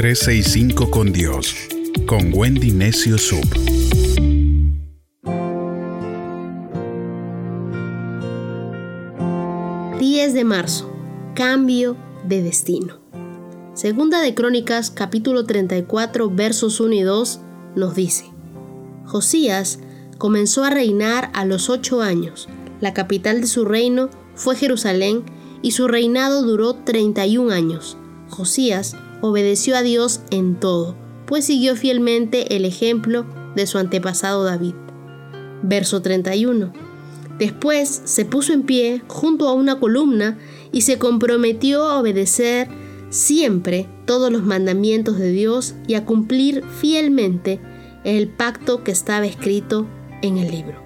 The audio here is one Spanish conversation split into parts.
365 con Dios, con Wendy Necio Sub. 10 de marzo. Cambio de destino. Segunda de Crónicas, capítulo 34, versos 1 y 2, nos dice, Josías comenzó a reinar a los ocho años. La capital de su reino fue Jerusalén y su reinado duró 31 años. Josías obedeció a Dios en todo, pues siguió fielmente el ejemplo de su antepasado David. Verso 31. Después se puso en pie junto a una columna y se comprometió a obedecer siempre todos los mandamientos de Dios y a cumplir fielmente el pacto que estaba escrito en el libro.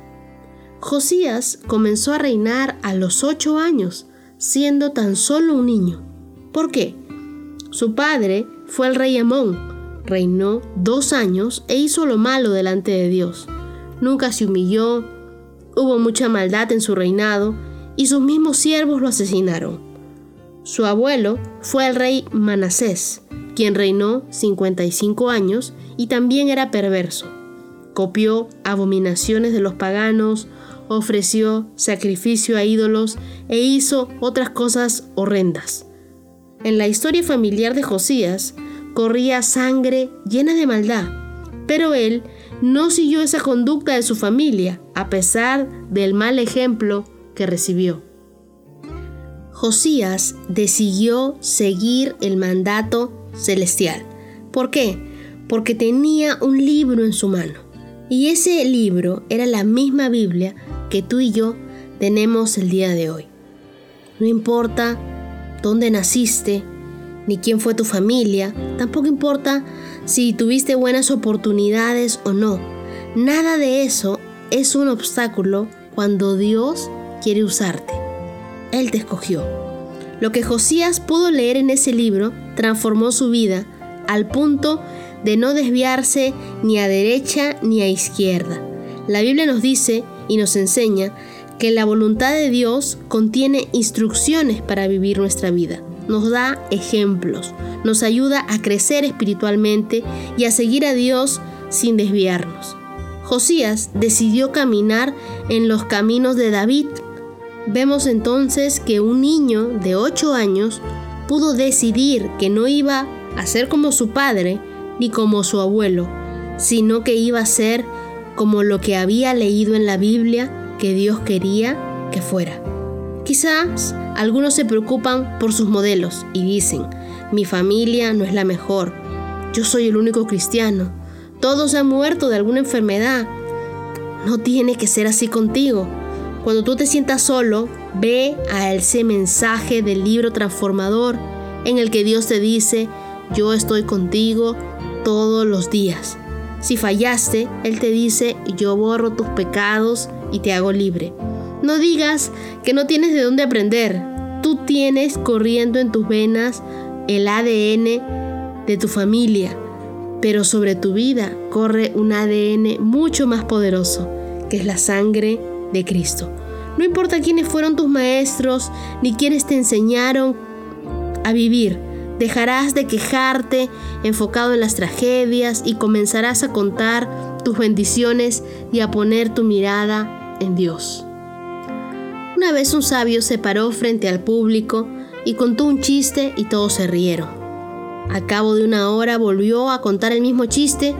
Josías comenzó a reinar a los ocho años, siendo tan solo un niño. ¿Por qué? Su padre fue el rey Amón, reinó dos años e hizo lo malo delante de Dios. Nunca se humilló, hubo mucha maldad en su reinado y sus mismos siervos lo asesinaron. Su abuelo fue el rey Manasés, quien reinó 55 años y también era perverso. Copió abominaciones de los paganos, ofreció sacrificio a ídolos e hizo otras cosas horrendas. En la historia familiar de Josías corría sangre llena de maldad, pero él no siguió esa conducta de su familia a pesar del mal ejemplo que recibió. Josías decidió seguir el mandato celestial. ¿Por qué? Porque tenía un libro en su mano. Y ese libro era la misma Biblia que tú y yo tenemos el día de hoy. No importa dónde naciste, ni quién fue tu familia, tampoco importa si tuviste buenas oportunidades o no. Nada de eso es un obstáculo cuando Dios quiere usarte. Él te escogió. Lo que Josías pudo leer en ese libro transformó su vida al punto de no desviarse ni a derecha ni a izquierda. La Biblia nos dice y nos enseña que la voluntad de Dios contiene instrucciones para vivir nuestra vida. Nos da ejemplos, nos ayuda a crecer espiritualmente y a seguir a Dios sin desviarnos. Josías decidió caminar en los caminos de David. Vemos entonces que un niño de 8 años pudo decidir que no iba a ser como su padre ni como su abuelo, sino que iba a ser como lo que había leído en la Biblia que Dios quería que fuera. Quizás algunos se preocupan por sus modelos y dicen, mi familia no es la mejor, yo soy el único cristiano, todos han muerto de alguna enfermedad. No tiene que ser así contigo. Cuando tú te sientas solo, ve a ese mensaje del libro transformador en el que Dios te dice, yo estoy contigo todos los días. Si fallaste, Él te dice, yo borro tus pecados y te hago libre. No digas que no tienes de dónde aprender. Tú tienes corriendo en tus venas el ADN de tu familia pero sobre tu vida corre un ADN mucho más poderoso, que es la sangre de Cristo. No importa quiénes fueron tus maestros, ni quiénes te enseñaron a vivir, dejarás de quejarte enfocado en las tragedias y comenzarás a contar tus bendiciones y a poner tu mirada en Dios. Una vez un sabio se paró frente al público y contó un chiste y todos se rieron. Al cabo de una hora volvió a contar el mismo chiste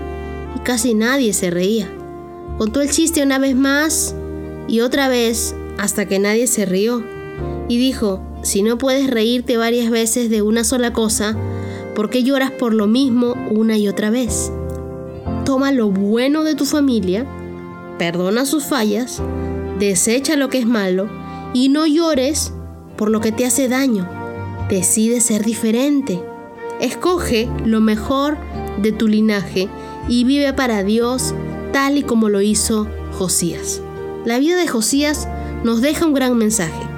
y casi nadie se reía. Contó el chiste una vez más y otra vez hasta que nadie se rió. Y dijo, si no puedes reírte varias veces de una sola cosa, ¿por qué lloras por lo mismo una y otra vez? Toma lo bueno de tu familia, perdona sus fallas, desecha lo que es malo y no llores por lo que te hace daño. Decide ser diferente. Escoge lo mejor de tu linaje y vive para Dios tal y como lo hizo Josías. La vida de Josías nos deja un gran mensaje.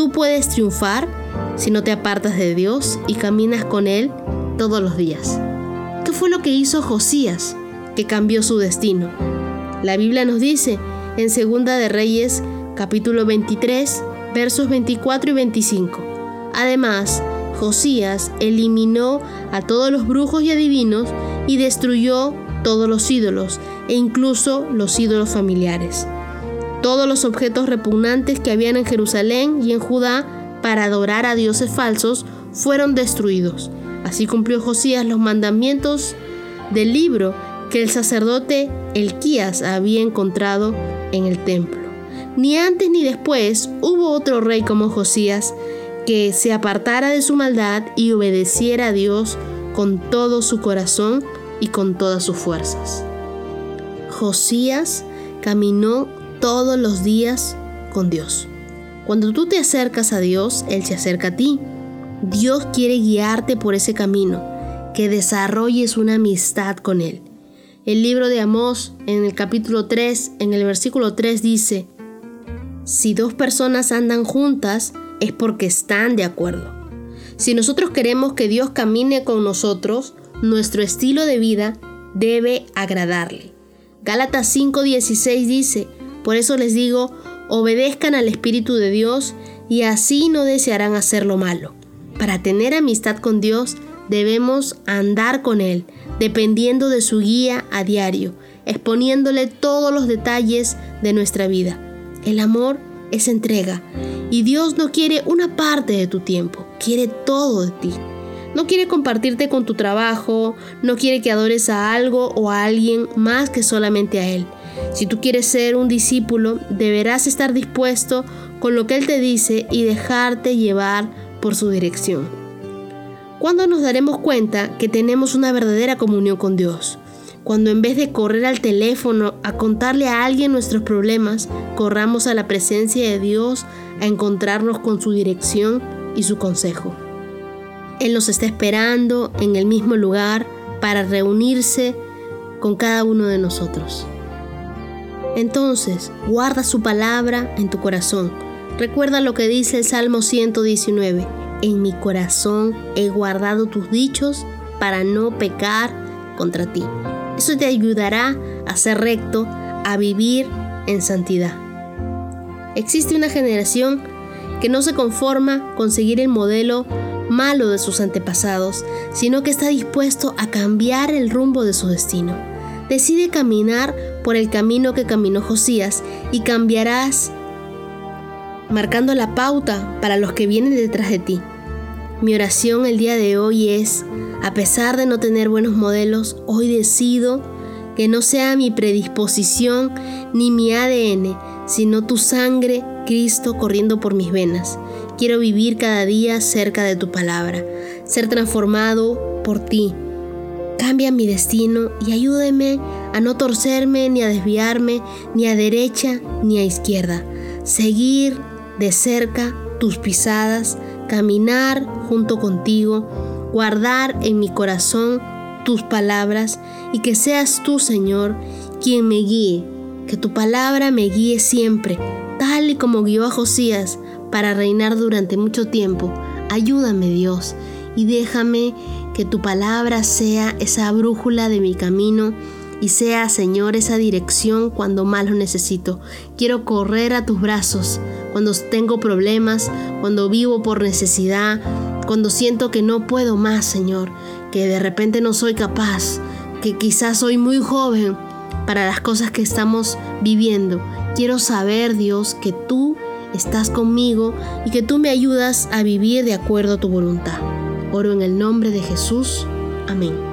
Tú puedes triunfar si no te apartas de Dios y caminas con Él todos los días. ¿Qué fue lo que hizo Josías que cambió su destino? La Biblia nos dice en Segunda de Reyes capítulo 23 versos 24 y 25. Además, Josías eliminó a todos los brujos y adivinos y destruyó todos los ídolos e incluso los ídolos familiares. Todos los objetos repugnantes que habían en Jerusalén y en Judá para adorar a dioses falsos fueron destruidos. Así cumplió Josías los mandamientos del libro que el sacerdote Elquías había encontrado en el templo. Ni antes ni después hubo otro rey como Josías que se apartara de su maldad y obedeciera a Dios con todo su corazón y con todas sus fuerzas. Josías caminó todos los días con Dios. Cuando tú te acercas a Dios, Él se acerca a ti. Dios quiere guiarte por ese camino, que desarrolles una amistad con Él. El libro de Amós, en el capítulo 3, en el versículo 3 dice, Si dos personas andan juntas, es porque están de acuerdo. Si nosotros queremos que Dios camine con nosotros, nuestro estilo de vida debe agradarle. Gálatas 5:16 dice, por eso les digo, obedezcan al Espíritu de Dios y así no desearán hacer lo malo. Para tener amistad con Dios debemos andar con Él, dependiendo de su guía a diario, exponiéndole todos los detalles de nuestra vida. El amor es entrega y Dios no quiere una parte de tu tiempo, quiere todo de ti. No quiere compartirte con tu trabajo, no quiere que adores a algo o a alguien más que solamente a Él. Si tú quieres ser un discípulo, deberás estar dispuesto con lo que Él te dice y dejarte llevar por su dirección. ¿Cuándo nos daremos cuenta que tenemos una verdadera comunión con Dios? Cuando en vez de correr al teléfono a contarle a alguien nuestros problemas, corramos a la presencia de Dios a encontrarnos con su dirección y su consejo. Él nos está esperando en el mismo lugar para reunirse con cada uno de nosotros. Entonces, guarda su palabra en tu corazón. Recuerda lo que dice el Salmo 119. En mi corazón he guardado tus dichos para no pecar contra ti. Eso te ayudará a ser recto, a vivir en santidad. Existe una generación que no se conforma con seguir el modelo malo de sus antepasados, sino que está dispuesto a cambiar el rumbo de su destino. Decide caminar por el camino que caminó Josías y cambiarás marcando la pauta para los que vienen detrás de ti. Mi oración el día de hoy es, a pesar de no tener buenos modelos, hoy decido que no sea mi predisposición ni mi ADN, sino tu sangre, Cristo, corriendo por mis venas. Quiero vivir cada día cerca de tu palabra, ser transformado por ti. Cambia mi destino y ayúdeme a no torcerme ni a desviarme ni a derecha ni a izquierda. Seguir de cerca tus pisadas, caminar junto contigo, guardar en mi corazón tus palabras y que seas tú, Señor, quien me guíe, que tu palabra me guíe siempre, tal y como guió a Josías para reinar durante mucho tiempo. Ayúdame Dios y déjame que tu palabra sea esa brújula de mi camino y sea, Señor, esa dirección cuando más lo necesito. Quiero correr a tus brazos cuando tengo problemas, cuando vivo por necesidad, cuando siento que no puedo más, Señor, que de repente no soy capaz, que quizás soy muy joven para las cosas que estamos viviendo. Quiero saber, Dios, que tú estás conmigo y que tú me ayudas a vivir de acuerdo a tu voluntad. Oro en el nombre de Jesús. Amén.